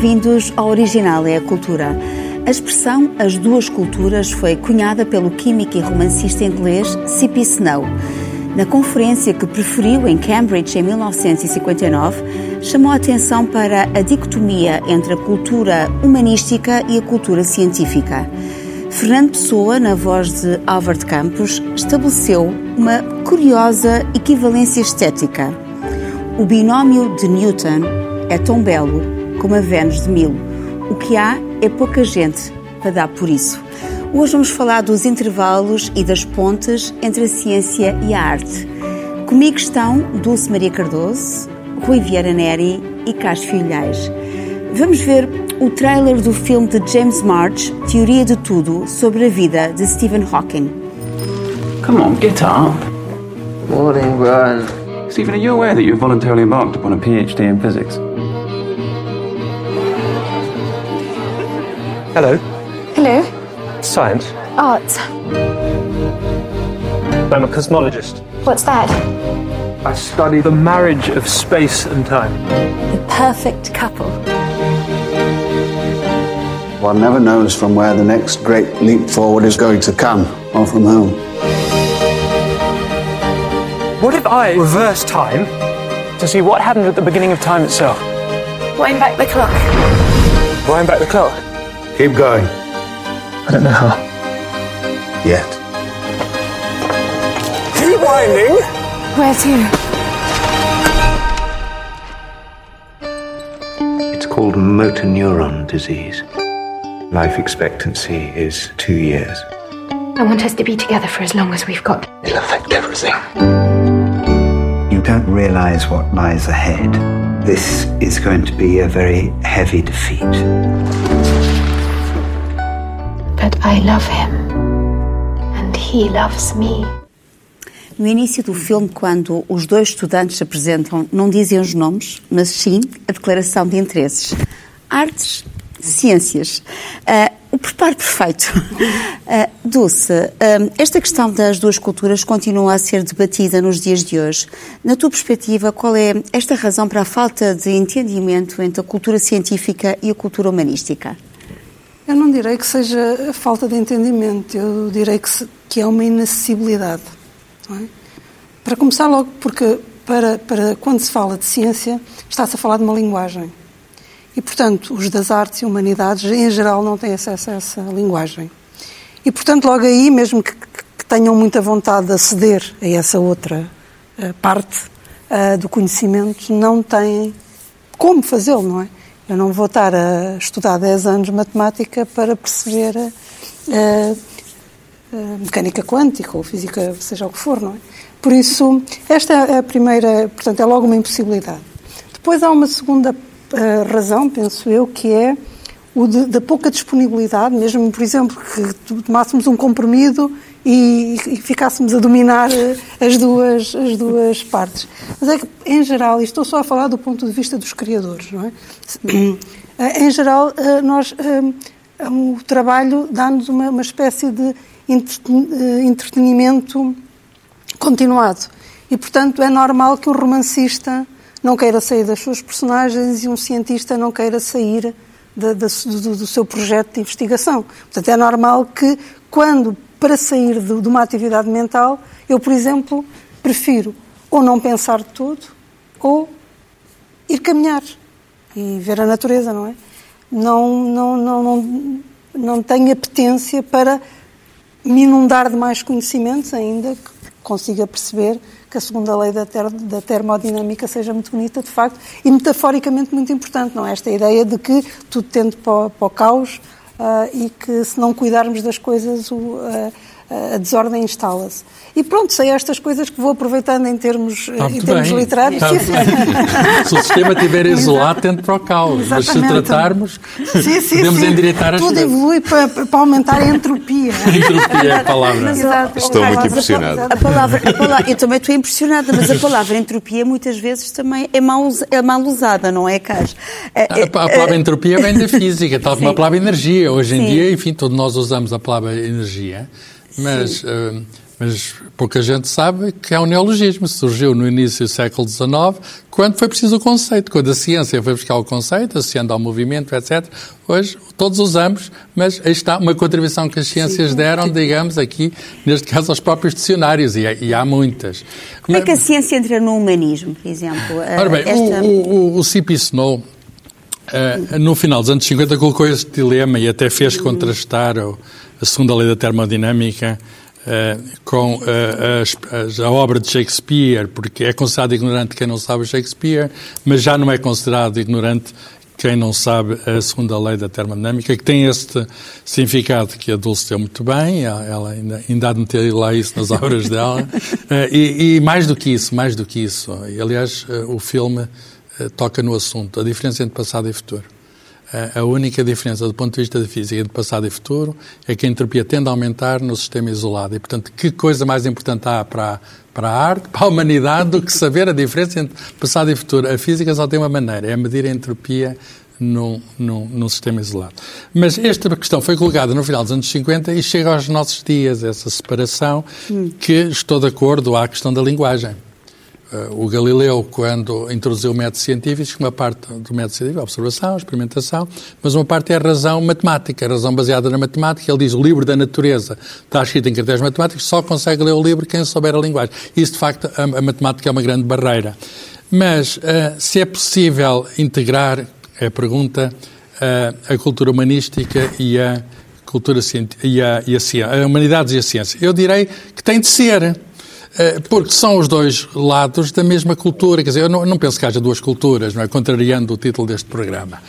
Bem-vindos ao Original é a Cultura. A expressão As Duas Culturas foi cunhada pelo químico e romancista inglês C.P. Snow. Na conferência que preferiu em Cambridge em 1959, chamou a atenção para a dicotomia entre a cultura humanística e a cultura científica. Fernando Pessoa, na voz de Albert Campos, estabeleceu uma curiosa equivalência estética. O binómio de Newton é tão belo como a Vênus de Milo. O que há é pouca gente para dar por isso. Hoje vamos falar dos intervalos e das pontes entre a ciência e a arte. Comigo estão Dulce Maria Cardoso, Rui Vieira Neri e Carlos Filhais. Vamos ver o trailer do filme de James March, Teoria de Tudo, sobre a vida de Stephen Hawking. Come on, get up. Morning, Brian. Stephen, are you aware that you've voluntarily embarked upon a PhD in physics? Hello. Hello. Science. Art. I'm a cosmologist. What's that? I study the marriage of space and time. The perfect couple. One never knows from where the next great leap forward is going to come, or from whom. What if I reverse time to see what happened at the beginning of time itself? Wind back the clock. Wind back the clock. Keep going. I don't know how. Yet. Keep winding. Where to? It's called motor neuron disease. Life expectancy is two years. I want us to be together for as long as we've got. It'll affect everything. You don't realize what lies ahead. This is going to be a very heavy defeat. But I love him. And he loves me. No início do filme, quando os dois estudantes se apresentam, não dizem os nomes, mas sim a declaração de interesses. Artes, ciências. Uh, o preparo perfeito. Uh, Dulce, uh, esta questão das duas culturas continua a ser debatida nos dias de hoje. Na tua perspectiva, qual é esta razão para a falta de entendimento entre a cultura científica e a cultura humanística? Eu não direi que seja falta de entendimento, eu direi que, se, que é uma inacessibilidade. É? Para começar logo, porque para, para quando se fala de ciência, está-se a falar de uma linguagem. E, portanto, os das artes e humanidades, em geral, não têm acesso a essa linguagem. E, portanto, logo aí, mesmo que, que tenham muita vontade de aceder a essa outra uh, parte uh, do conhecimento, não têm como fazê-lo, não é? Eu não vou estar a estudar 10 anos matemática para perceber uh, mecânica quântica ou física, seja o que for, não é? Por isso, esta é a primeira, portanto, é logo uma impossibilidade. Depois há uma segunda uh, razão, penso eu, que é o de, da pouca disponibilidade, mesmo, por exemplo, que tomássemos um comprimido e, e, ficássemos a dominar as duas, as duas partes. Mas é que, em geral, e estou só a falar do ponto de vista dos criadores, não é? Em geral, nós, o trabalho dá-nos uma, uma espécie de entretenimento continuado. E, portanto, é normal que um romancista não queira sair das suas personagens e um cientista não queira sair do, do, do, seu projeto de investigação. Portanto, é normal que, quando, para sair de, de, uma atividade mental, eu, por exemplo, prefiro ou não pensar de tudo ou ir caminhar e ver a natureza, não é? Não, não, não, não, não tenho apetência para me inundar de mais conhecimentos ainda que consiga perceber que a segunda lei da, ter, da, termodinâmica seja muito bonita, de facto, e metaforicamente muito importante, não é? Esta ideia de que tudo tende para, para o caos e que se não cuidarmos das coisas o, uh, a desordem instala-se. E pronto, sei estas coisas que vou aproveitando em termos, ah, em termos literários. Ah, se o sistema estiver isolado, tende para o caos. Mas se tratarmos, sim, sim, podemos sim. endireitar as Tudo coisas. evolui para, para aumentar a entropia. a entropia é a palavra. Exato. Estou muito impressionado. A palavra, a palavra, eu também estou impressionada, mas a palavra entropia muitas vezes também é mal, é mal usada, não é, Carlos? A, a, palavra entropia vem da física, tal como a palavra energia. Hoje em dia, enfim, todos nós usamos a palavra energia. Mas uh, Mas pouca gente sabe que é um neologismo. Surgiu no início do século XIX, quando foi preciso o conceito. Quando a ciência foi buscar o conceito, associando ao movimento, etc. Hoje todos usamos, mas aí está uma contribuição que as ciências deram, digamos, aqui, neste caso, aos próprios dicionários, e, e há muitas. Como é que a ciência entra no humanismo, por exemplo? Ora bem, Esta... o, o, o C.P. Snow, uh, no final dos anos 50, colocou este dilema e até fez contrastar a segunda lei da termodinâmica Uh, com uh, a, a, obra de Shakespeare, porque é considerado ignorante quem não sabe Shakespeare, mas já não é considerado ignorante quem não sabe a segunda lei da termodinâmica, que tem este significado que a Dulce deu muito bem, ela ainda, ainda há de meter lá isso nas obras dela, uh, e, e, mais do que isso, mais do que isso, e aliás o filme toca no assunto, a diferença entre passado e futuro. A única diferença do ponto de vista da física de passado e futuro é que a entropia tende a aumentar no sistema isolado. E, portanto, que coisa mais importante há para, para a arte, para a humanidade, do que saber a diferença entre passado e futuro? A física só tem uma maneira, é medir a entropia num, num, num sistema isolado. Mas esta questão foi colocada no final dos anos 50 e chega aos nossos dias, essa separação, hum. que estou de acordo à questão da linguagem. O Galileu, quando introduziu o método científico, uma parte do método científico é a observação, a experimentação, mas uma parte é a razão matemática, a razão baseada na matemática. Ele diz o livro da natureza está escrito em critérios matemáticos, só consegue ler o livro quem souber a linguagem. Isso, de facto, a, a matemática é uma grande barreira. Mas uh, se é possível integrar, é a pergunta, uh, a cultura humanística e a cultura e a, e a, a humanidades e a ciência. Eu direi que tem de ser. Eh, porque são os dois lados da mesma cultura. Quer dizer, eu não, não, penso que haja duas culturas, não é? Contrariando o título deste programa.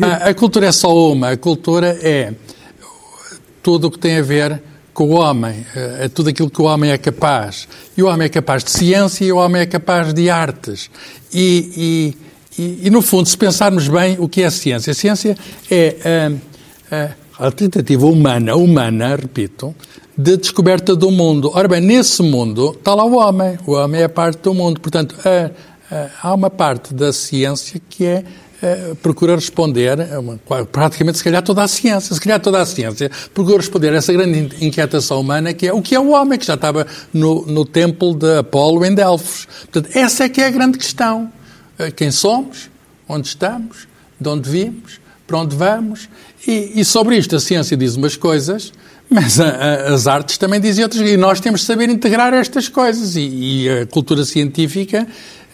A, a cultura é só uma. A cultura é tudo o que tem a ver com o homem, eh, é tudo aquilo que o homem é capaz. E o homem é capaz de ciência e o homem é capaz de artes. E, e, e, e no fundo, se pensarmos bem, o que é a ciência? A ciência é a, eh, a, a tentativa humana, humana, repito, de descoberta do mundo. Ora bem, nesse mundo está lá o homem. O homem é parte do mundo. Portanto, há uma parte da ciência que é procura responder, praticamente se calhar toda a ciência, se calhar toda a ciência, procura responder a essa grande inquietação humana que é o que é o homem, que já estava no, no templo de Apolo em Delfos. Portanto, essa é que é a grande questão. Quem somos, onde estamos, de onde vimos, para onde vamos, e, e sobre isto a ciência diz umas coisas mas a, a, as artes também dizem outras e nós temos de saber integrar estas coisas. E, e a cultura científica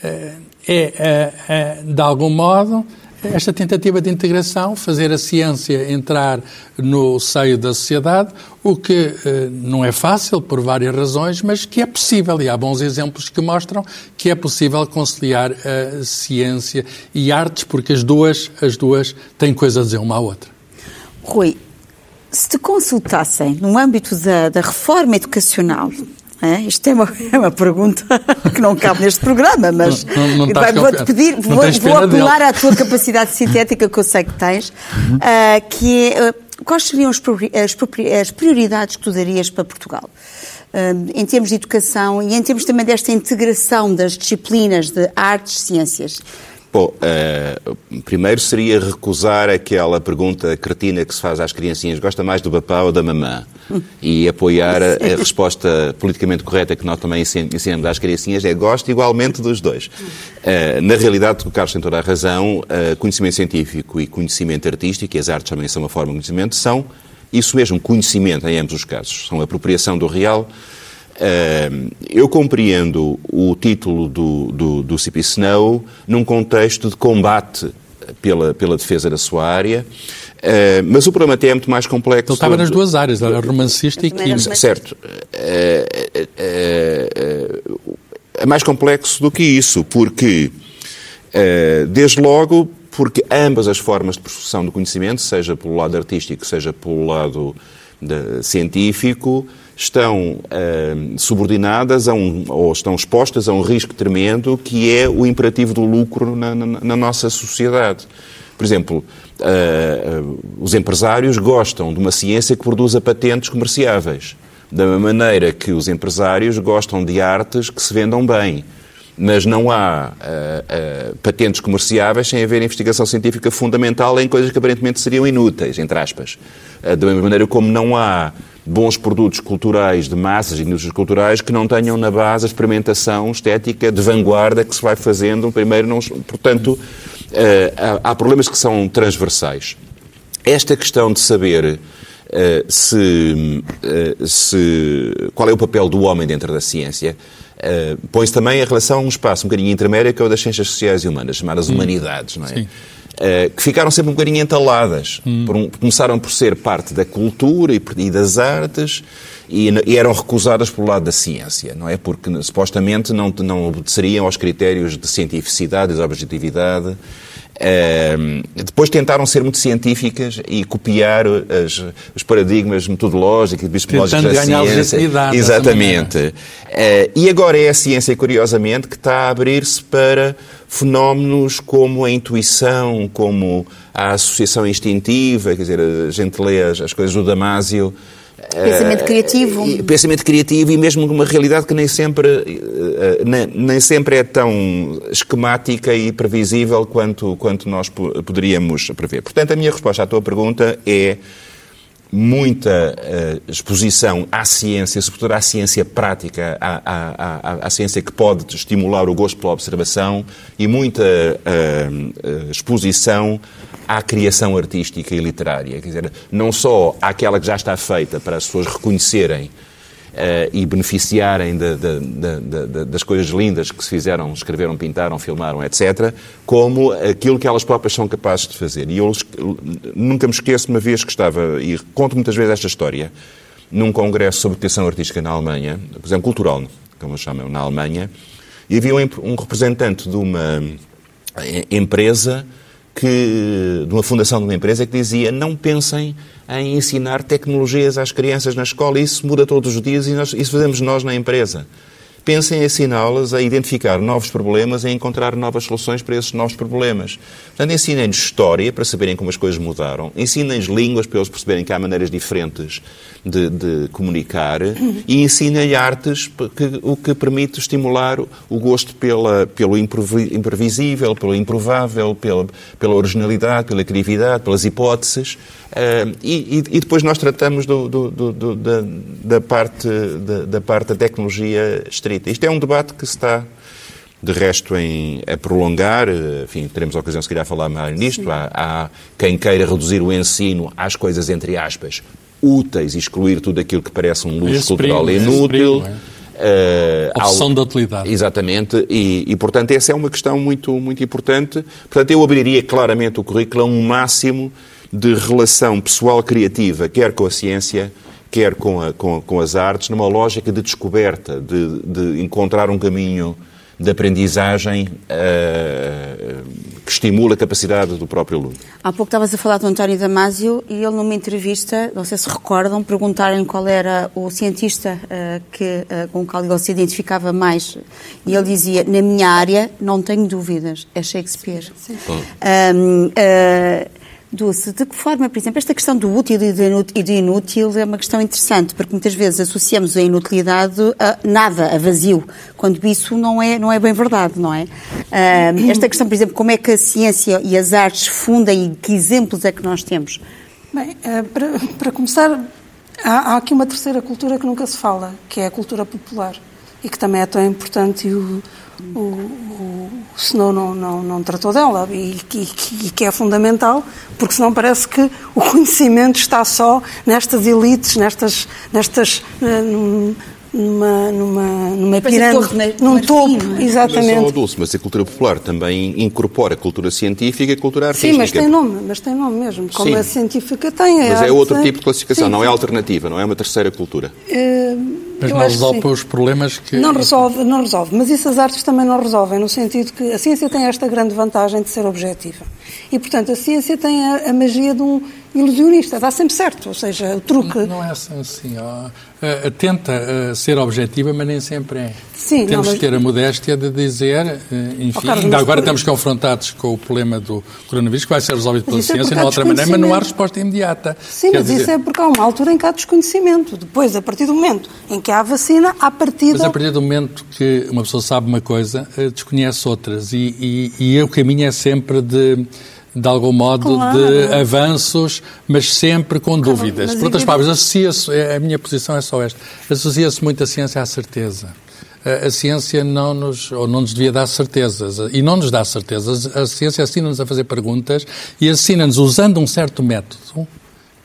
uh, é, de algum modo, esta tentativa de integração, fazer a ciência entrar no seio da sociedade, o que não é fácil por várias razões, mas que é possível. E há bons exemplos que mostram que é possível conciliar a ciência e artes, porque as duas, as duas têm coisa a dizer uma à outra. Rui, se te consultassem no âmbito da, da reforma educacional, é? Isto é uma, é uma, pergunta que não cabe neste programa, mas não, não, não vou-te pedir, vou, vou apelar à tua capacidade sintética que eu sei que tens, uhum. uh, que é, uh, quais seriam as, as, prioridades que tu darias para Portugal? Uh, em termos de educação e em termos também desta integração das disciplinas de artes ciências. Bom, uh, primeiro seria recusar aquela pergunta cretina que se faz às criancinhas: gosta mais do papá ou da mamã? E apoiar a, a resposta politicamente correta que nós também ensinamos às criancinhas é gosto igualmente dos dois. Uh, na realidade, o Carlos tem toda a razão: uh, conhecimento científico e conhecimento artístico, e as artes também são uma forma de conhecimento, são isso mesmo, conhecimento em ambos os casos. São apropriação do real eu compreendo o título do, do, do CP Snow num contexto de combate pela, pela defesa da sua área, uh, mas o problema até é muito mais complexo. Ele estava nas duas áreas, era romancista e químico. Certo. Uh, uh, é mais complexo do que isso, porque, desde logo, porque ambas as formas de produção do conhecimento, seja pelo lado artístico, seja pelo lado de, científico, estão uh, subordinadas a um, ou estão expostas a um risco tremendo que é o imperativo do lucro na, na, na nossa sociedade. Por exemplo, uh, uh, os empresários gostam de uma ciência que produza patentes comerciáveis, da maneira que os empresários gostam de artes que se vendam bem. Mas não há patentes comerciáveis sem haver investigação científica fundamental em coisas que aparentemente seriam inúteis, entre aspas. da mesma maneira como não há bons produtos culturais de massas e indústrias culturais que não tenham na base a experimentação estética de vanguarda que se vai fazendo. Primeiro, não, portanto, eh, há, problemas que são transversais. Esta questão de saber Uh, se, uh, se, qual é o papel do homem dentro da ciência, uh, põe-se também em relação a um espaço um bocadinho intermédio que é o das ciências sociais e humanas, chamadas hum. humanidades, não é? Que ficaram sempre um bocadinho entaladas. Hum. Por um, começaram por ser parte da cultura e, e das artes e, e, eram recusadas pelo lado da ciência, não é? Porque supostamente não, não obedeceriam aos critérios de cientificidade e de objetividade Uh, depois tentaram ser muito científicas e copiar as, os paradigmas metodológicos e epistemológicos da ganhar ciência. Exatamente. Uh, e agora é a ciência, curiosamente, que está a abrir-se para fenómenos como a intuição, como a associação instintiva, quer dizer, a gente lê as, as coisas do Damásio, Pensamento criativo. Uh, pensamento criativo e mesmo uma realidade que nem sempre, uh, nem, nem, sempre é tão esquemática e previsível quanto, quanto nós poderíamos prever. Portanto, a minha resposta à tua pergunta é muita uh, exposição à ciência, sobretudo à ciência prática, à, à, à, à, ciência que pode estimular o gosto pela observação e muita exposição à criação artística e literária. Quer dizer, não só àquela que já está feita para as pessoas reconhecerem Uh, e beneficiarem de, de, de, das coisas lindas que se fizeram, escreveram, pintaram, filmaram, etc., como aquilo que elas próprias são capazes de fazer. E eu nunca me esqueço uma vez que estava, e conto muitas vezes esta história, num congresso sobre criação artística na Alemanha, por exemplo, cultural, como chamam, na Alemanha, e havia um, um representante de uma eh, empresa que, de uma fundação de uma empresa que dizia não pensem em ensinar tecnologias às crianças na escola, isso muda todos os dias e nós, isso fazemos nós na empresa. Pensem em ensiná-las a identificar novos problemas e a encontrar novas soluções para esses novos problemas. Portanto, ensinem-nos história para saberem como as coisas mudaram, ensinem-nos línguas para eles perceberem que há maneiras diferentes de, de comunicar e ensinem artes, que, o que permite estimular o gosto pela, pelo imprevisível, pelo improvável, pela, pela originalidade, pela criatividade, pelas hipóteses. Uh, e, e, depois nós tratamos do, do, do, da, da, parte, da, da, parte da tecnologia estrita. Isto é um debate que se está, de resto, em, a prolongar. Enfim, teremos a ocasião, se calhar, falar mais nisto. Há, há quem queira reduzir o ensino às coisas, entre aspas, úteis e excluir tudo aquilo que parece um luxo cultural inútil. Uh, Opção ao... da utilidade. Exatamente, e, e, portanto essa é uma questão muito, muito importante. Portanto, eu abriria claramente o currículo a um máximo de relação pessoal criativa, quer com a ciência, quer com, a, com, com as artes, numa lógica de descoberta, de, de encontrar um caminho de aprendizagem uh, que estimula a capacidade do próprio aluno. Há pouco estavas a falar do António Damasio e ele numa entrevista, não sei se recordam, perguntaram qual era o cientista uh, que, uh, com o qual ele se identificava mais e ele dizia, na minha área não tenho dúvidas, é Shakespeare. Sim. Um, Dulce, de que forma, por exemplo, esta questão do útil e do inútil é uma questão interessante, porque muitas vezes associamos a inutilidade a nada, a vazio, quando isso não é, não é bem verdade, não é? Uh, esta questão, por exemplo, como é que a ciência e as artes fundem e que exemplos é que nós temos? Bem, uh, para, para, começar, há, há, aqui uma terceira cultura que nunca se fala, que é a cultura popular, e que também é tão importante e o, o, o, Snow não, não, não tratou dela. E, e, e, que é fundamental, porque senão parece que o conhecimento está só nestas elites, nestas, nestas uh, numa, numa, numa pirâmide, num topo, é? exatamente. É só Dulce, mas a cultura popular também incorpora a cultura científica e a cultura artística. Sim, mas tem nome, mas tem nome mesmo, como Sim. a científica tem. Mas é outro tipo de classificação, Sim. não é alternativa, não é uma terceira cultura. Uh, mas não resolve os problemas que... Não resolve, não resolve, mas isso as artes também não resolvem, no sentido que a ciência tem esta grande vantagem de ser objetiva. E, portanto, a ciência tem a, a magia de um ilusionista, dá sempre certo, ou seja, o truque... Não, não é assim, ó, uh, tenta uh, ser objetiva, mas nem sempre é. Sim, Temos não, mas... ter a modéstia de dizer, enfim, oh, Carlos, ainda agora estamos confrontados com o problema do coronavírus, que vai ser resolvido pela é ciência, é não outra maneira, mas não há resposta imediata. Sim, Quer mas dizer... isso é porque há uma altura em que há desconhecimento. Depois, a partir do momento em que há vacina, há partida... Mas a partir do momento que uma pessoa sabe uma coisa, desconhece outras. E, e, e o caminho é sempre de de algum modo, Claro. de avanços, mas sempre com dúvidas. mas Por outras palavras, associa-se, é- a minha posição é só esta, associa-se muito a ciência à certeza. A, a ciência não nos, ou não nos devia dar certezas, e não nos dá certezas. A ciência ensina-nos a fazer perguntas e ensina-nos, usando um certo método,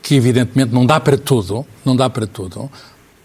que evidentemente não dá para tudo, não dá para tudo,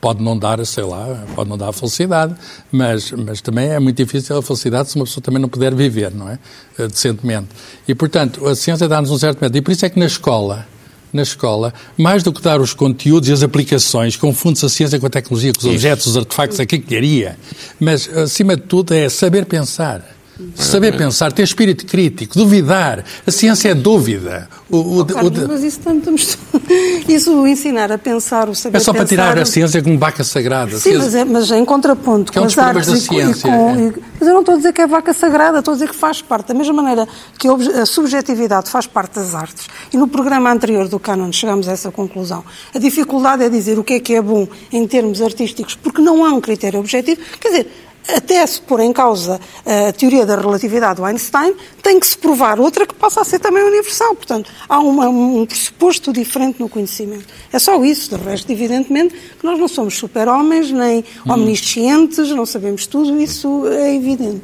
pode não dar, sei lá, pode não dar a felicidade, mas, mas também é muito difícil a felicidade se uma pessoa também não puder viver, não é? Eh, Decentemente. E, portanto, a ciência dá-nos um certo método. E por isso é que na escola, na escola, mais do que dar os conteúdos e as aplicações, confunde-se a ciência com a tecnologia, com os objetos, os artefactos, a quinquilharia. Mas, acima de tudo, é saber pensar. Saber pensar, ter espírito crítico, duvidar. A ciência é dúvida. O, o- o- Carlos, mas isso tanto estamos... Isso, o ensinar a pensar, o saber é só para tirar a ciência como vaca sagrada. Sim, ciência- mas, é, mas em contraponto Que é com um as artes da e com- e ciência, com... é. e- Mas eu não estou a dizer que é vaca sagrada, estou a dizer que faz parte. Da mesma maneira que a, subjetividade faz parte das artes. E no programa anterior do Canon chegamos a essa conclusão. A dificuldade é dizer o que é que é bom em termos artísticos, porque não há um critério objetivo. Quer dizer, até se pôr em causa a teoria da relatividade do Einstein, tem que se provar outra que possa ser também universal. Portanto, há uma- um pressuposto diferente no conhecimento. É só isso. De resto, evidentemente, que nós não somos super-homens, nem omniscientes, não sabemos tudo, isso é evidente.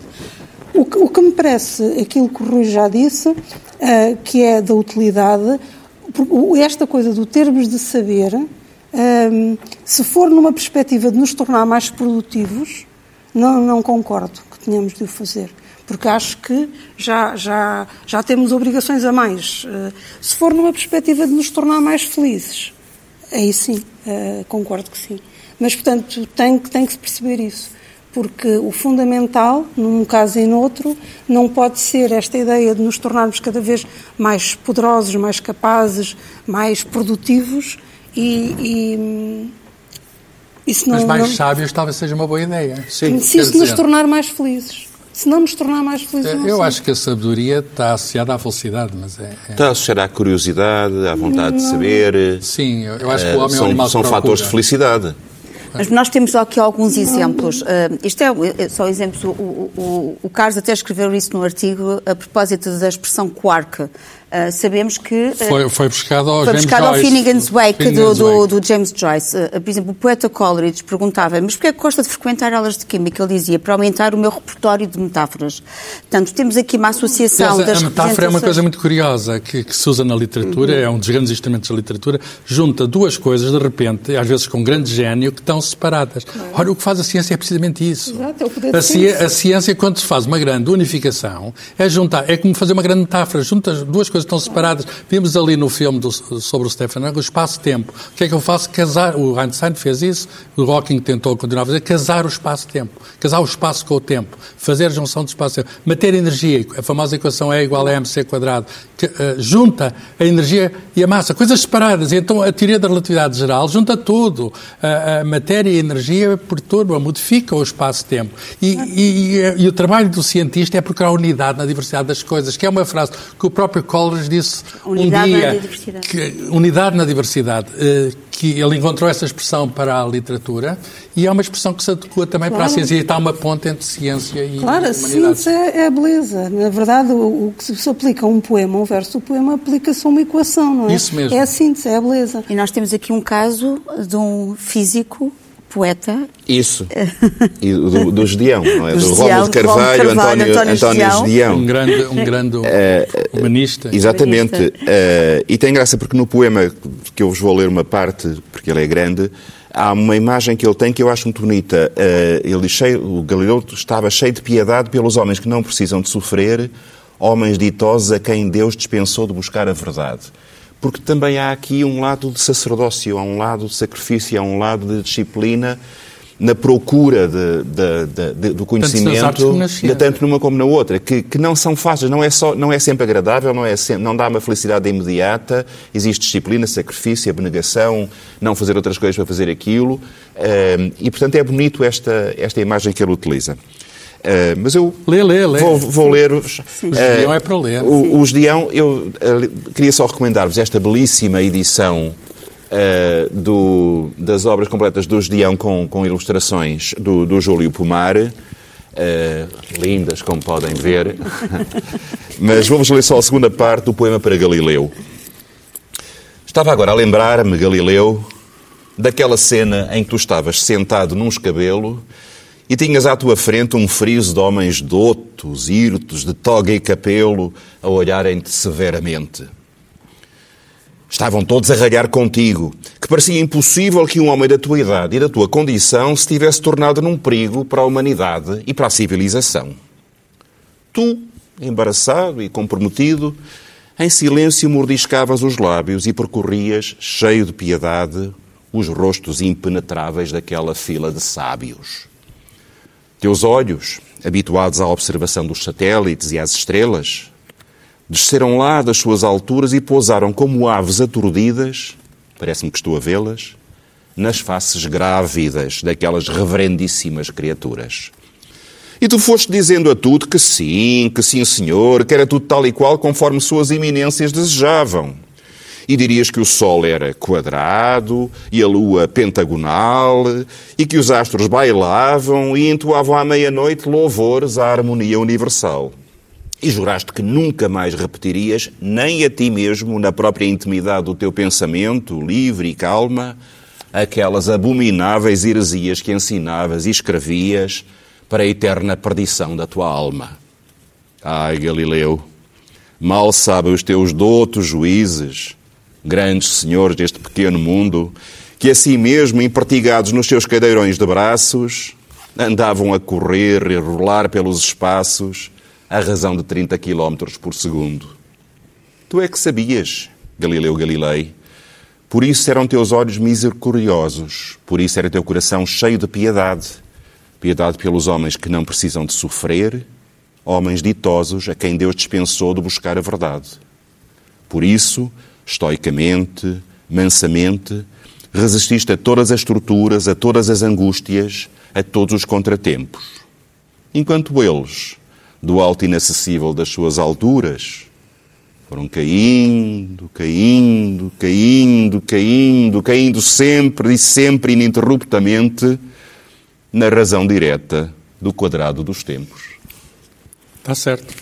O que, o que me parece, aquilo que o Rui já disse, eh, que é da utilidade, esta coisa do termos de saber, ehm, se for numa perspectiva de nos tornar mais produtivos, não, não concordo que tenhamos de o fazer. Porque acho que já, já, já temos obrigações a mais. Eh, Se for numa perspectiva de nos tornar mais felizes, aí sim, eh, concordo que sim. Mas, portanto, tem, tem que se perceber isso. Porque o fundamental, num caso e noutro, não pode ser esta ideia de nos tornarmos cada vez mais poderosos, mais capazes, mais produtivos e. isso não, Mas mais não- sábios talvez seja uma boa ideia. se Quer isso nos dizer, tornar mais felizes. Se não nos tornar mais felizes, não Eu sei. acho que a sabedoria está associada à felicidade, mas é. é- Está associada à curiosidade, à vontade de Não. saber. Sim, eu eu acho que Eh, o homem é um são, animal de são procura. fatores de felicidade. Mas nós temos aqui alguns exemplos. Ah, isto é, é só exemplos. O, o, o, o Carlos até escreveu isso no artigo a propósito da expressão quark. Ah, sabemos que. ah, Foi, foi buscado ao foi James buscado ao Joyce. Finnegan's Wake, do, Finnegan's do, Wake. do James Joyce. Uh, por exemplo, o poeta Coleridge perguntava mas porquê é que gosta de frequentar aulas de Química? Ele dizia, para aumentar o meu repertório de metáforas. Portanto, temos aqui uma associação Aliás, das a metáfora é uma coisa muito curiosa que, que se usa na literatura, Uhum. é um dos grandes instrumentos da literatura, junta duas coisas de repente, às vezes com grande gênio, que estão separadas. Ora, o que faz a ciência é precisamente isso. Exato, é o poder A, ci- a ciência, quando se faz uma grande unificação, é juntar, é como fazer uma grande metáfora, junta as duas coisas que estão separadas. Vimos ali no filme do- sobre o Stephen Hawking o espaço-tempo. O que é que eu faço? Casar, o Einstein fez isso, o Hawking tentou continuar a fazer, casar o espaço-tempo. Casar o espaço com o tempo. Fazer junção do espaço-tempo. Matéria energia, a famosa equação E igual a mc quadrado, que eh, junta a energia e a massa, coisas separadas. E então a teoria da relatividade geral junta tudo. A, a matéria e a energia perturbam, modificam o espaço-tempo. E, e- e- e o trabalho do cientista é procurar unidade na diversidade das coisas, que é uma frase que o próprio Coleridge disse Unidade um na dia. diversidade. que- unidade na diversidade. eh, que ele encontrou essa expressão para a literatura e é uma expressão que se adequa também para a Claro. ciência. E está uma ponte entre ciência e Claro, a humanidade. síntese é, é a beleza. Na verdade, o, que se, se aplica a um poema, um verso do poema, aplica-se a uma equação, não é? Isso mesmo. É a síntese, é a beleza. E nós temos aqui um caso de um físico, poeta, Isso. E do, do Gedeão, não é? Do Do, Rómulo de Carvalho, Carvalho, António, António António Gedeão. Gedeão. Um grande, um grande humanista. Exatamente. Humanista. Eh, e tem graça porque no poema, que eu vos vou ler uma parte, porque ele é grande, há uma imagem que ele tem que eu acho muito bonita. Eh, ele diz, cheio, o Galileu estava cheio de piedade pelos homens que não precisam de sofrer, homens ditosos a quem Deus dispensou de buscar a verdade. Porque também há aqui um lado de sacerdócio, há um lado de sacrifício, há um lado de disciplina na procura de- de- de- do conhecimento, ciências. tanto numa como na outra, que, que não são fáceis, não é, só, não é sempre agradável, não, é sempre, não dá uma felicidade imediata, existe disciplina, sacrifício, abnegação, não fazer outras coisas para fazer aquilo, eh, e portanto é bonito esta, esta imagem que ele utiliza. Eh, mas eu Lê, lê, lê. vou, vou ler-vos. O Gedeão é para ler. O, o Gedeão, eu eh, queria só recomendar-vos esta belíssima edição eh, do- das obras completas do Gedeão com, com ilustrações do, do Júlio Pomar. uh, lindas, como podem ver. Mas vamos ler só a segunda parte do poema para Galileu. Estava agora a lembrar-me, Galileu, daquela cena em que tu estavas sentado num escabelo e tinhas à tua frente um friso de homens dotos, hirtos, de toga e capelo, a olharem-te severamente. Estavam todos a ralhar contigo, que parecia impossível que um homem da tua idade e da tua condição se tivesse tornado num perigo para a humanidade e para a civilização. Tu, embaraçado e comprometido, em silêncio mordiscavas os lábios e percorrias, cheio de piedade, os rostos impenetráveis daquela fila de sábios. Teus olhos, habituados à observação dos satélites e às estrelas, desceram lá das suas alturas e pousaram como aves aturdidas, parece-me que estou a vê-las, nas faces grávidas daquelas reverendíssimas criaturas. E tu foste dizendo a tudo que sim, que sim, senhor, que era tudo tal e qual conforme suas eminências desejavam. E dirias que o Sol era quadrado e a Lua pentagonal e que os astros bailavam e entoavam à meia-noite louvores à harmonia universal. E juraste que nunca mais repetirias, nem a ti mesmo, na própria intimidade do teu pensamento, livre e calma, aquelas abomináveis heresias que ensinavas e escrevias para a eterna perdição da tua alma. Ai, Galileu, mal sabem os teus doutos juízes, grandes senhores deste pequeno mundo, que assim mesmo, empertigados nos seus cadeirões de braços, andavam a correr e rolar pelos espaços à razão de 30 km por segundo. Tu é que sabias, Galileu Galilei. Por isso eram teus olhos misericordiosos, por isso era teu coração cheio de piedade. Piedade pelos homens que não precisam de sofrer, homens ditosos a quem Deus dispensou de buscar a verdade. Por isso, estoicamente, mansamente, resististe a todas as torturas, a todas as angústias, a todos os contratempos. Enquanto eles, do alto inacessível das suas alturas, foram caindo, caindo, caindo, caindo, caindo sempre e sempre ininterruptamente na razão direta do quadrado dos tempos. Está certo.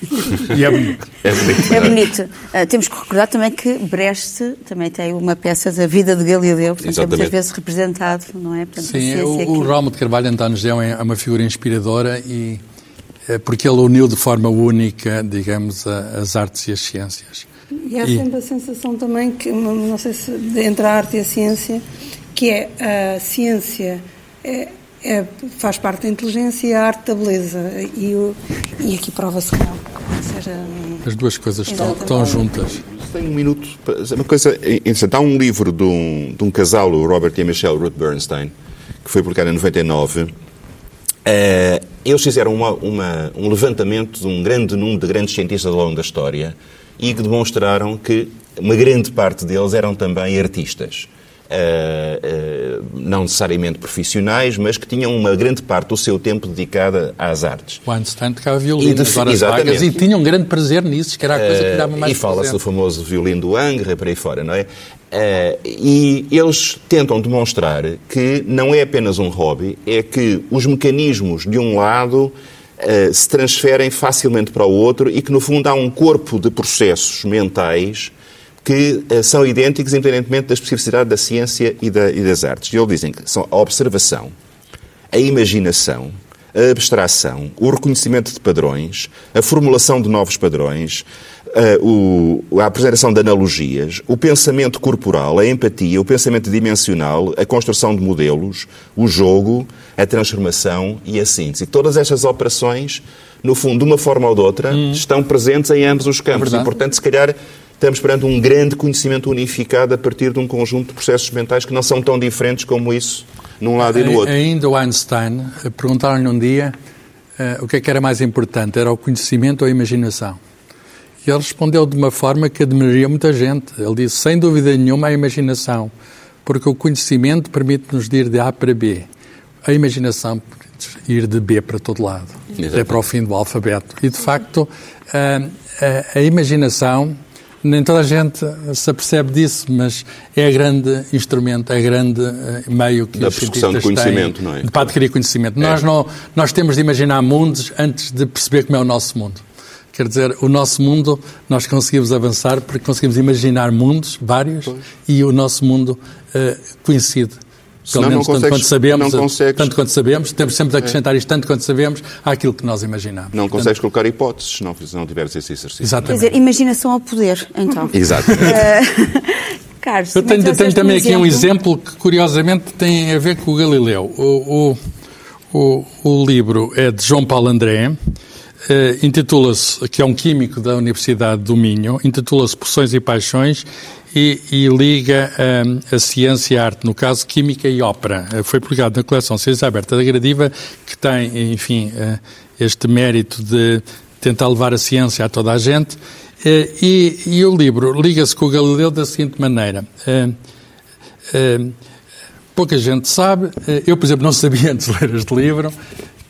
E é bonito. É bonito. É bonito. Uh, temos que recordar também que Brecht também tem uma peça da vida de Galileu, portanto, é Exatamente. muitas vezes representado, não é? Portanto, Sim, o, aqui- o Raumo de Carvalho António José é uma figura inspiradora e eh, porque ele uniu de forma única, digamos, a- as artes e as ciências. E há sempre a sensação também que, não sei se entre a arte e a ciência, que é a ciência é, é- faz parte da inteligência e a arte da beleza. E, o- e aqui prova-se que não. Seja, As duas coisas estão, estão juntas. Tenho um minuto. para- Uma coisa interessante. Há um livro de um, de um casal, o Robert e a Michelle Ruth Bernstein, que foi publicado em 99. Eh, eles fizeram uma- uma- um levantamento de um grande número de grandes cientistas ao longo da história e que demonstraram que uma grande parte deles eram também artistas. Eh, eh, não necessariamente profissionais, mas que tinham uma grande parte do seu tempo dedicada às artes. O Einstein tocava E violino de- nas horas exatamente. vagas e tinha um grande prazer nisso, que era a coisa que dava mais Eh, e fala-se do famoso violino do Angra, para aí fora, não é? E eles tentam demonstrar que não é apenas um hobby, é que os mecanismos de um lado se transferem facilmente para o outro e que, no fundo, há um corpo de processos mentais que eh, são idênticos independentemente da especificidade da ciência e, da- e das artes. E eles dizem que são a observação, a imaginação, a abstração, o reconhecimento de padrões, a formulação de novos padrões, a, o- a apresentação de analogias, o pensamento corporal, a empatia, o pensamento dimensional, a construção de modelos, o jogo, a transformação e a síntese. Todas estas operações, no fundo, de uma forma ou de outra, estão presentes em ambos os campos. verdade. e, portanto, se calhar estamos perante um grande conhecimento unificado a partir de um conjunto de processos mentais que não são tão diferentes como isso num lado e no outro. Ainda o Einstein, eh, perguntaram-lhe um dia eh, o que é que era mais importante, era o conhecimento ou a imaginação? E ele respondeu de uma forma que admiraria muita gente. Ele disse, sem dúvida nenhuma, a imaginação, porque o conhecimento permite-nos ir de A para B. A imaginação permite ir de B para todo lado, até para o fim do alfabeto. E, de facto, a, a- a imaginação nem toda a gente se apercebe disso, mas é grande instrumento, é grande eh, meio que da os persecução de cientistas conhecimento, têm não é? de- para adquirir conhecimento. É. Nós, não, nós temos de imaginar mundos antes de perceber como é o nosso mundo. Quer dizer, o nosso mundo, nós conseguimos avançar porque conseguimos imaginar mundos, vários, e o nosso mundo eh, conhecido. Senão Pelo menos não tanto quanto sabemos, não consegues- É. tanto quanto sabemos, temos sempre de acrescentar isto tanto quanto sabemos àquilo que nós imaginamos. Não consegues colocar hipóteses se não, se não tiveres esse exercício. Quer Exatamente. dizer, imaginação ao poder, então. Exatamente. Carlos, Eu tenho, tenho também aqui um exemplo que, curiosamente, tem a ver com o Galileu. O, o, o, o livro é de João Paulo André, eh, intitula-se, que é um químico da Universidade do Minho, intitula-se Poções e Paixões e, e liga eh, a ciência e a arte, no caso, química e ópera. Eh, foi publicado na coleção Ciência Aberta da Gradiva, que tem, enfim, eh, este mérito de tentar levar a ciência a toda a gente. Eh, E, e o livro liga-se com o Galileu da seguinte maneira. Eh, eh, pouca gente sabe, eu, por exemplo, não sabia antes de ler este livro,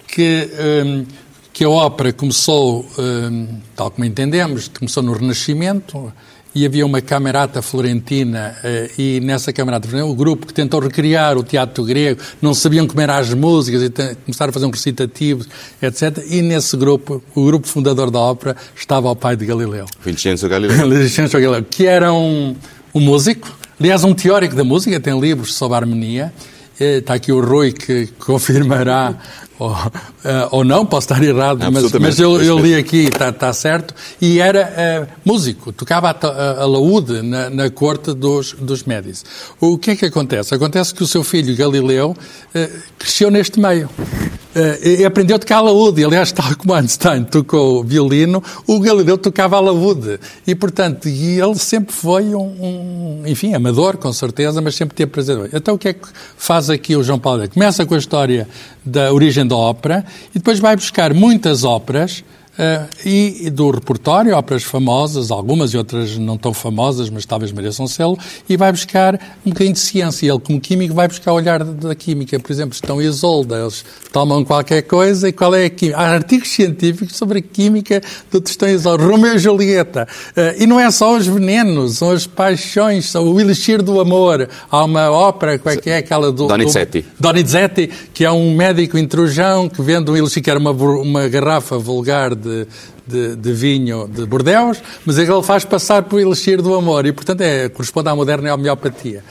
que, eh, que a ópera começou, tal como entendemos, começou no Renascimento, e havia uma camerata florentina, eh, e nessa camerata florentina, o grupo que tentou recriar o teatro grego, não sabiam como eram as músicas, e começaram a fazer um recitativo, etc. E nesse grupo, o grupo fundador da ópera, estava o pai de Galileu. Vincenzo Galileu. Vincenzo Galileu, que era um, um músico, aliás, um teórico da música, tem livros sobre a harmonia. Eh, Está aqui o Rui que confirmará ou, eh, ou não, posso estar errado, mas, mas eu, eu li aqui, está, está certo, e era eh, músico, tocava a, a, a laúde na, na corte dos, dos Médici. O que é que acontece? Acontece que o seu filho Galileu eh, cresceu neste meio. E aprendeu a tocar laúde. E, Aliás, tal como Einstein tocou violino, o Galileu tocava a laúde. E, portanto, e ele sempre foi um, um, enfim, amador, com certeza, mas sempre teve prazer. Então, o que é que faz aqui o João Paulo? Começa com a história da origem da ópera e depois vai buscar muitas óperas e, e do repertório, óperas famosas, algumas e outras não tão famosas, mas talvez mereçam sê-lo, e vai buscar um bocadinho de ciência. Ele, como químico, vai buscar o olhar da, química. Por exemplo, estão Isolda, eles tomam qualquer coisa e qual é a química? Há artigos científicos sobre a química do Tostão Isolda, Romeu e Julieta. Eh, e não é só os venenos, são as paixões, são o elixir do amor. Há uma ópera, qual é que é aquela do... Donizetti. do Donizetti, que é um médico intrujão que vende um elixir, que era uma, uma garrafa vulgar de, de, de vinho de Bordeaux, mas é ele faz passar por elixir do amor e, portanto, é, corresponde à moderna homeopatia.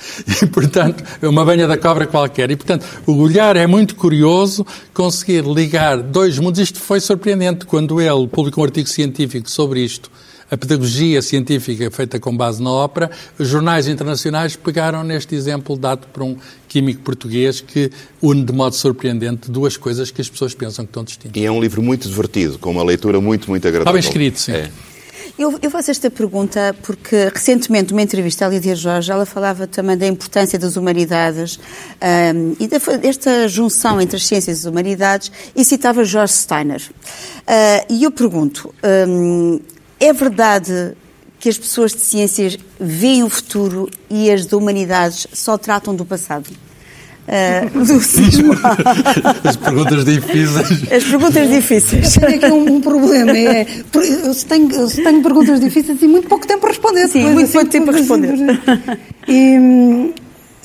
E, portanto, é uma banha da cobra qualquer. E, portanto, o olhar é muito curioso conseguir ligar dois mundos. Isto foi surpreendente quando ele publicou um artigo científico sobre isto a pedagogia científica feita com base na ópera, os jornais internacionais pegaram neste exemplo dado por um químico português que une de modo surpreendente duas coisas que as pessoas pensam que estão distintas. E é um livro muito divertido, com uma leitura muito, muito agradável. Está bem escrito, sim. É. Eu, eu faço esta pergunta porque recentemente numa entrevista à Lídia Jorge ela falava também da importância das humanidades ahm, e da- desta junção entre as ciências e as humanidades e citava George Steiner. Ah, e eu pergunto, ahm, é verdade que as pessoas de ciências veem o futuro e as de humanidades só tratam do passado? Ah, do. As perguntas difíceis. As perguntas difíceis. Tenho aqui um, um problema, é, eu se tenho, eu tenho perguntas difíceis e muito pouco tempo para responder. Sim, muito assim, pouco tempo para assim, responder. E, hum,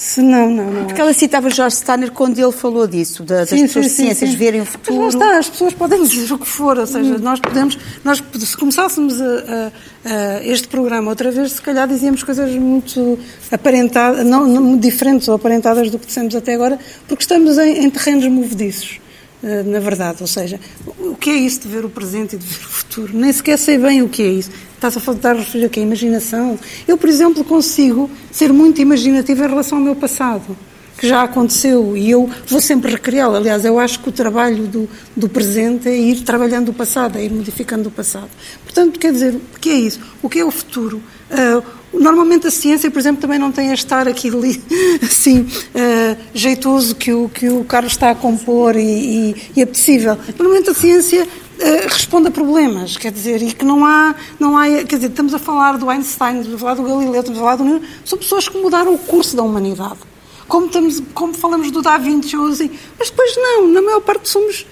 se não, não, não. Porque ela citava George Steiner quando ele falou disso, da- das Sim, pessoas sim, de sim, ciências sim. verem o Mas futuro. lá está, as pessoas podem dizer o que for, ou seja, nós podemos, nós, se começássemos a- a- a este programa outra vez, se calhar dizíamos coisas muito aparentadas, não, não- diferentes ou aparentadas do que dissemos até agora, porque estamos em, em terrenos movediços. eh, Na verdade, ou seja, o o que é isso de ver o presente e de ver o futuro? Nem sequer sei bem o que é isso. Estás a falar a referir a quê? Imaginação. Eu, por exemplo, consigo ser muito imaginativa em relação ao meu passado que já aconteceu e eu vou sempre recriá-lo. Aliás, eu acho que o trabalho do, do presente é ir trabalhando o passado, é ir modificando o passado. Portanto, quer dizer, o que é isso? O que é o futuro? Ah, normalmente a ciência, por exemplo, também não tem a estar aqui ali, assim, ah, jeitoso que o, que o Carlos está a compor e, e, e apetecível. Normalmente a ciência responde a problemas, quer dizer, e que não há, não há, quer dizer, estamos a falar do Einstein, estamos a falar do Galileu, estamos a falar do Newton, são pessoas que mudaram o curso da humanidade. Como, estamos, como falamos do Da Vinci assim, mas depois não, na maior parte somos,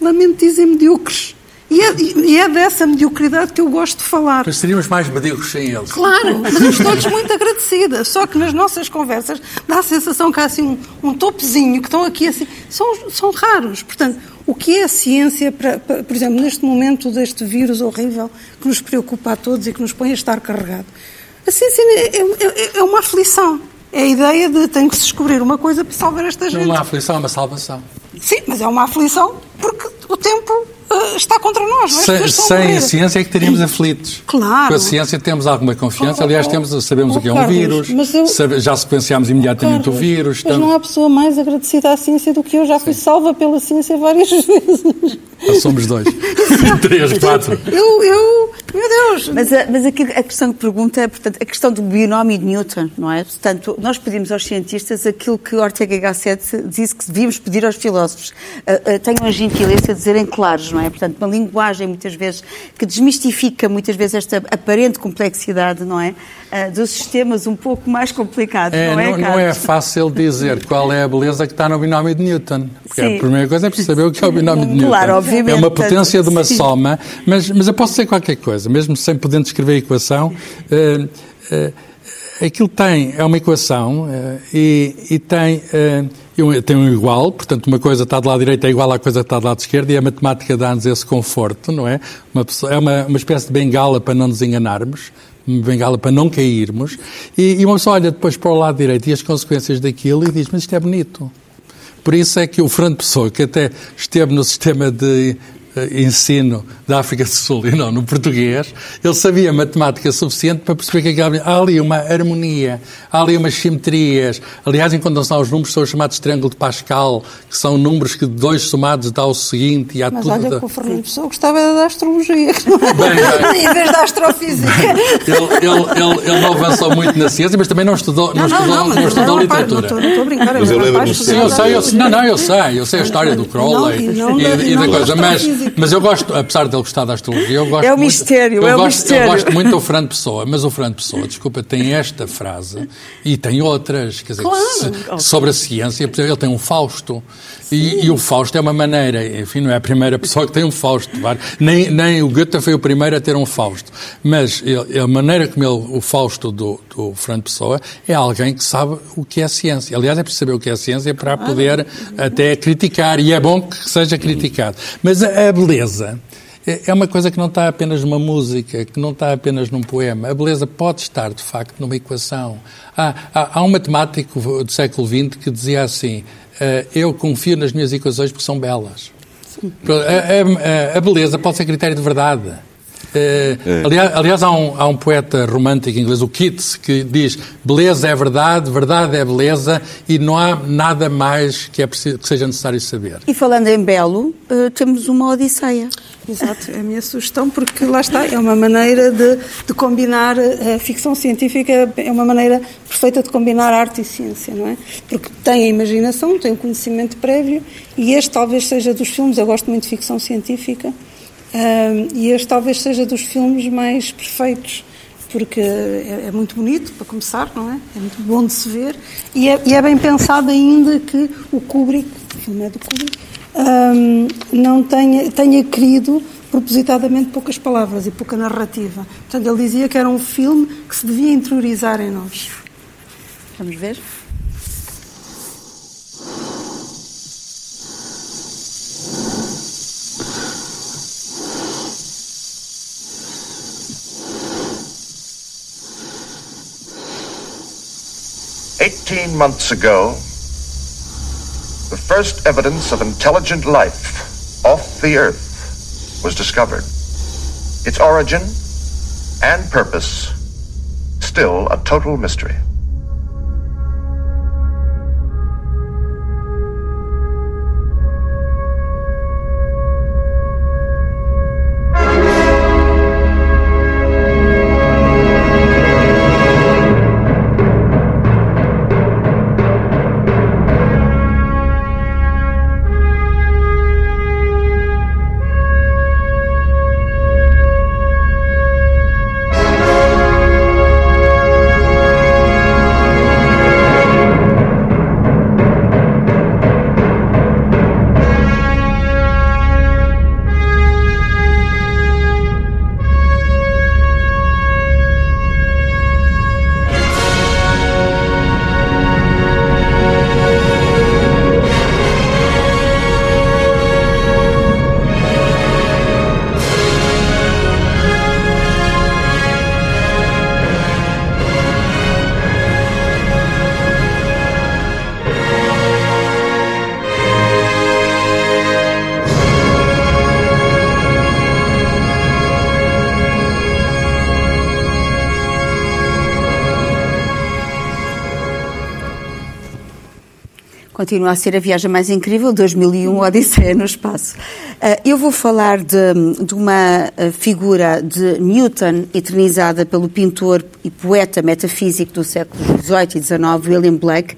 lamento dizer, medíocres. E é, e é dessa mediocridade que eu gosto de falar. Mas seríamos mais medíocres sem eles. Claro, mas eu estou todos muito agradecida. Só que nas nossas conversas dá a sensação que há assim um, um topezinho, que estão aqui assim. São, são raros. Portanto, o que é a ciência, para, para, por exemplo, neste momento deste vírus horrível que nos preocupa a todos e que nos põe a estar carregado? A ciência é, é, é uma aflição. É a ideia de tem que se descobrir uma coisa para salvar esta gente. Não é uma aflição, é uma salvação. Sim, mas é uma aflição porque o tempo uh, está contra nós. Não é? Sem, sem a ciência é que teríamos aflitos. Claro. Com a ciência temos alguma confiança. Aliás, temos, sabemos oh, o que é um Carlos, vírus, mas eu- sabe- já sequenciámos imediatamente Carlos, o vírus. Mas estamos- não há pessoa mais agradecida à ciência do que eu. Já fui salva pela ciência várias vezes. Ah, somos dois. Três, quatro. Eu, eu, meu Deus. Mas, a, mas aqui a questão que pergunta é, portanto, a questão do binómio de Newton, não é? Portanto, nós pedimos aos cientistas aquilo que Ortega y Gasset disse que devíamos pedir aos filósofos. Ah, ah, tenham a gentileza de dizerem claros, não é? Portanto, uma linguagem, muitas vezes, que desmistifica, muitas vezes, esta aparente complexidade, não é? Ah, dos sistemas um pouco mais complicados, É, não é, não, não é fácil dizer qual é a beleza que está no binómio de Newton. Porque Sim. a primeira coisa é preciso saber o que é o binómio de Newton. Claro, obviamente. É uma potência de uma Sim. soma, mas, mas eu posso dizer qualquer coisa, mesmo sem poder descrever a equação. eh, eh, aquilo tem, é uma equação eh, e, e tem, eh, tem um igual, portanto, uma coisa está do lado direito é igual à coisa que está do lado esquerdo e a matemática dá-nos esse conforto, não é? Uma é uma, uma espécie de bengala para não nos enganarmos, uma bengala para não cairmos, e, e uma pessoa olha depois para o lado direito e as consequências daquilo e diz, mas isto é bonito. Por isso é que o Fernando Pessoa, que até esteve no sistema de ensino da África do Sul e não no português, ele sabia matemática suficiente para perceber que aquilo- há ali uma harmonia, há ali umas simetrias. Aliás, lá os números, são os chamados triângulo de Pascal, que são números que dois somados dá o seguinte e há Mas tudo... olha da- que o Fernando Pessoa gostava da astrologia. bem. em vez da astrofísica. Ele, ele- ele- ele não avançou muito na ciência, mas também não estudou, não, estudou, não, estudou não, rapaz, literatura. Não estou- não a brincar. Mas eu é lembro-me não, não, eu sei, eu sei a história do Crowley Não, e não e, e e não da coisa, mas, mas eu gosto, apesar de ele gostar da astrologia, eu gosto É o muito- mistério, eu é gosto, mistério. Eu gosto muito do Fernando Pessoa, mas o Fernando Pessoa, desculpa, tem esta frase e tem outras, quer dizer, Claro. se- sobre a ciência, ele tem um Fausto. E, e o Fausto é uma maneira, enfim, não é a primeira pessoa que tem um Fausto. Nem, nem o Goethe foi o primeiro a ter um Fausto. Mas ele- a maneira como ele, o Fausto do, do Fernando Pessoa é alguém que sabe o que é ciência. Aliás, é preciso saber o que é ciência para poder até criticar. E é bom que seja criticado. Mas a, a beleza é é uma coisa que não está apenas numa música, que não está apenas num poema. A beleza pode estar, de facto, numa equação. Há, há, há um matemático do século XX que dizia assim: Eu confio nas minhas equações porque são belas. A, a- a- a beleza pode ser critério de verdade. Eh, aliás, aliás, há, um, há um poeta romântico inglês, o Keats, que diz beleza é verdade, verdade é beleza e não há nada mais que, é preciso, que seja necessário saber. E falando em belo, eh, temos uma Odisseia. Exato, é a minha sugestão, porque lá está, é uma maneira de, de combinar a ficção científica, é uma maneira perfeita de combinar arte e ciência, não é? Porque tem a imaginação, tem o conhecimento prévio, e este talvez seja dos filmes, eu gosto muito de ficção científica, ahm, e este talvez seja dos filmes mais perfeitos, porque é, é muito bonito, para começar, não é? É muito bom de se ver, e é, e é bem pensado ainda que o Kubrick, o filme é do Kubrick, hum, não tenha, tenha querido propositadamente poucas palavras e pouca narrativa. Portanto, ele dizia que era um filme que se devia interiorizar em nós. Vamos ver? Eighteen months ago, the first evidence of intelligent life off the Earth was discovered. Its origin and purpose still a total mystery. Continua a ser a viagem mais incrível, 2001, Odisseia no Espaço. Uh, eu vou falar de, de, uma uh, figura de Newton, eternizada pelo pintor e poeta metafísico do século XVIII e XIX, William Blake,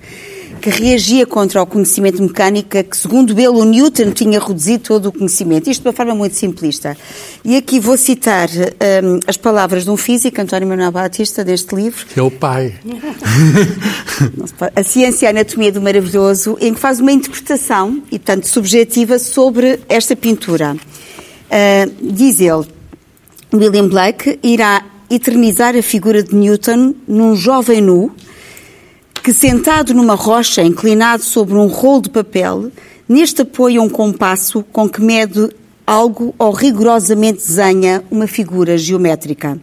que reagia contra o conhecimento mecânico que, segundo ele, o Newton tinha reduzido todo o conhecimento. Isto de uma forma muito simplista. E aqui vou citar um, as palavras de um físico, António Manuel Batista, deste livro. Que é o pai. a Ciência e a Anatomia do Maravilhoso, em que faz uma interpretação, e tanto subjetiva, sobre esta pintura. Uh, diz ele, William Blake irá eternizar a figura de Newton num jovem nu, que sentado numa rocha, inclinado sobre um rolo de papel, neste apoia um compasso com que mede algo ou rigorosamente desenha uma figura geométrica.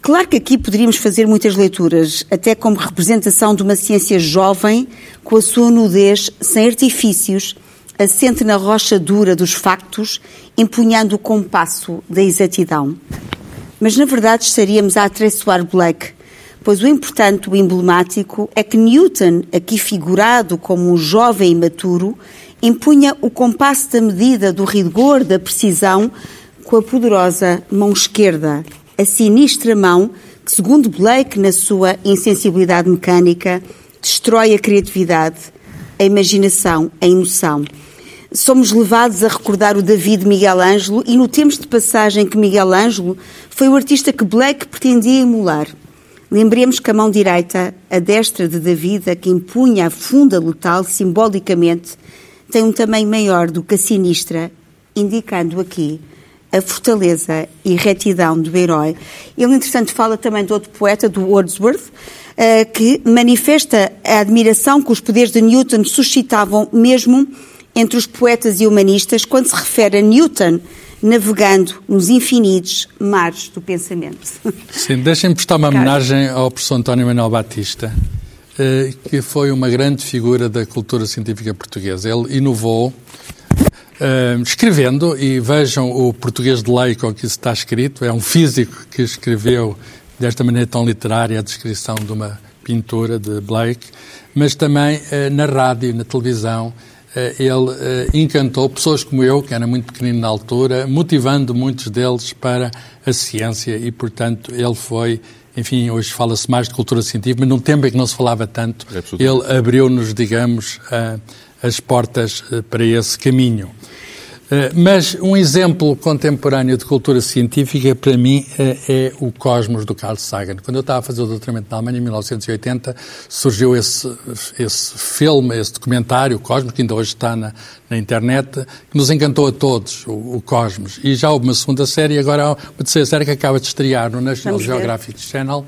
Claro que aqui poderíamos fazer muitas leituras, até como representação de uma ciência jovem, com a sua nudez, sem artifícios, assente na rocha dura dos factos, empunhando o compasso da exatidão. Mas, na verdade, estaríamos a atraiçoar Blake, pois o importante, o emblemático, é que Newton, aqui figurado como um jovem imaturo, impunha o compasso da medida, do rigor, da precisão, com a poderosa mão esquerda, a sinistra mão que, segundo Blake, na sua insensibilidade mecânica, destrói a criatividade, a imaginação, a emoção. Somos levados a recordar o David Miguel Ângelo e notemos de passagem que Miguel Ângelo foi o artista que Blake pretendia emular. Lembremos que a mão direita, a destra de David, a que impunha a funda letal simbolicamente, tem um tamanho maior do que a sinistra, indicando aqui a fortaleza e retidão do herói. Ele, entretanto, fala também de outro poeta, do Wordsworth, eh, que manifesta a admiração que os poderes de Newton suscitavam mesmo entre os poetas e humanistas quando se refere a Newton navegando nos infinitos mares do pensamento. Sim, deixem-me prestar uma homenagem ao professor António Manuel Batista, eh, que foi uma grande figura da cultura científica portuguesa. Ele inovou eh, escrevendo, e vejam o português de lei com que isso está escrito, é um físico que escreveu desta maneira tão literária a descrição de uma pintura de Blake, mas também eh, na rádio, na televisão, ele eh, encantou pessoas como eu, que era muito pequenino na altura, motivando muitos deles para a ciência e, portanto, ele foi, enfim, hoje fala-se mais de cultura científica, mas num tempo em que não se falava tanto, ele abriu-nos, digamos, as portas eh, para esse caminho. Eh, mas um exemplo contemporâneo de cultura científica, para mim, eh, é o Cosmos do Carl Sagan. Quando eu estava a fazer o doutoramento na Alemanha, em 1980, surgiu esse, esse filme, esse documentário, o Cosmos, que ainda hoje está na, na internet, que nos encantou a todos, o, o, Cosmos. E já houve uma segunda série, agora há uma terceira série que acaba de estrear no National Geographic Channel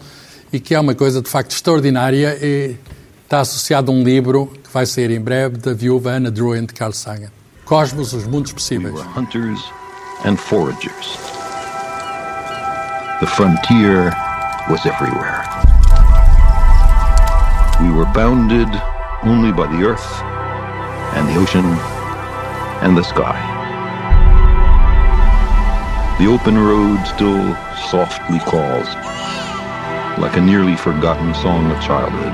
e que é uma coisa, de facto, extraordinária e está associado a um livro que vai sair em breve, da viúva Anna Druin de Carl Sagan. Cosmos, os mundos possíveis. We hunters and foragers. The frontier was everywhere. We were bounded only by the earth and the ocean and the sky. The open road still softly calls, like a nearly forgotten song of childhood.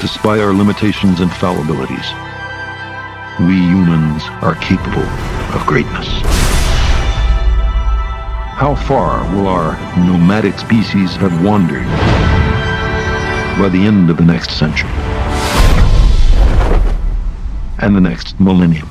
Despite our limitations and fallibilities, we humans are capable of greatness. How far will our nomadic species have wandered by the end of the next century and the next millennium?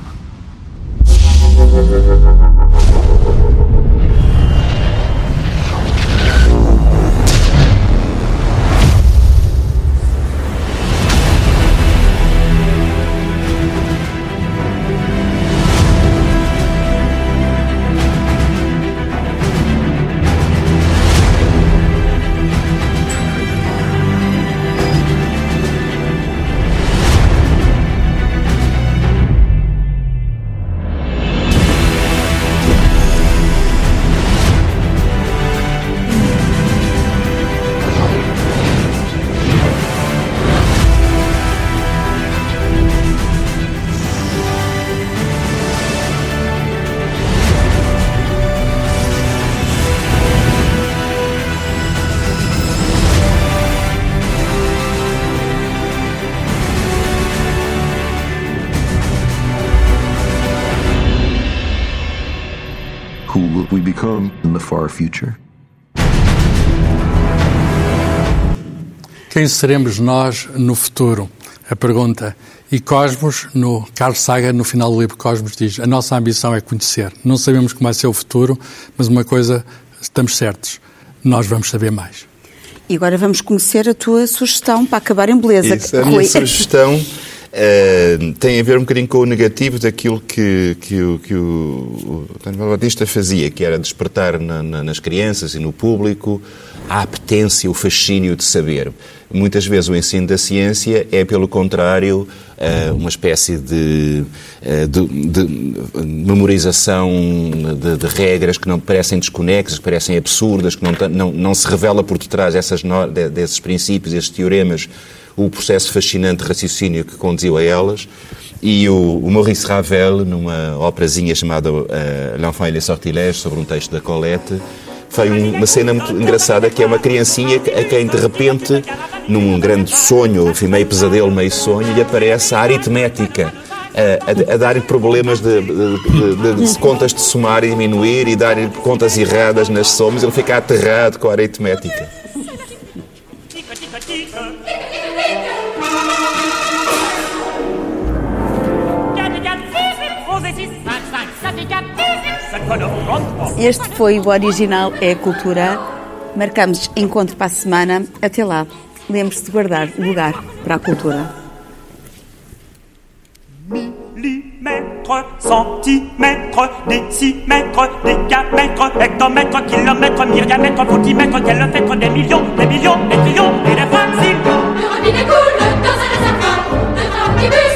Far future. Quem seremos nós no futuro? A pergunta. E Cosmos, no Carl Sagan, no final do livro Cosmos, diz: A nossa ambição é conhecer. Não sabemos como vai ser o futuro, mas uma coisa estamos certos: nós vamos saber mais. E agora vamos conhecer a tua sugestão para acabar em beleza. Isso, a minha sugestão uh, tem a ver um bocadinho com o negativo daquilo que, que, o, que o, António Batista fazia, que era despertar na, na, nas crianças e no público a apetência, o fascínio de saber. Muitas vezes o ensino da ciência é, pelo contrário, eh, uma espécie de, eh, de, de memorização de, de, regras que não parecem desconexas, que parecem absurdas, que não, não, não se revela por detrás dessas, desses princípios, esses teoremas, o processo fascinante de raciocínio que conduziu a elas. E o, o Maurice Ravel, numa operazinha chamada uh, L'Enfant et les Sortilèges, sobre um texto da Colette, foi uma cena muito engraçada que é uma criancinha a quem de repente, num grande sonho, enfim, meio pesadelo, meio sonho, lhe aparece a aritmética. A, a, a dar problemas de, de, de, de, contas de somar e diminuir e dar contas erradas nas somas, ele fica aterrado com a aritmética. Este foi o original É a Cultura. Marcamos encontro para a semana. Até lá. Lembre-se de guardar o lugar para a cultura. Millimètres, centimètres, décimètres, décamètres, hectomètres, kilomètres, myriamètres, foutimètres, kilomètres, des millions, des millions, des trillions et des faciles. Le robinet coule dans un réservoir, le train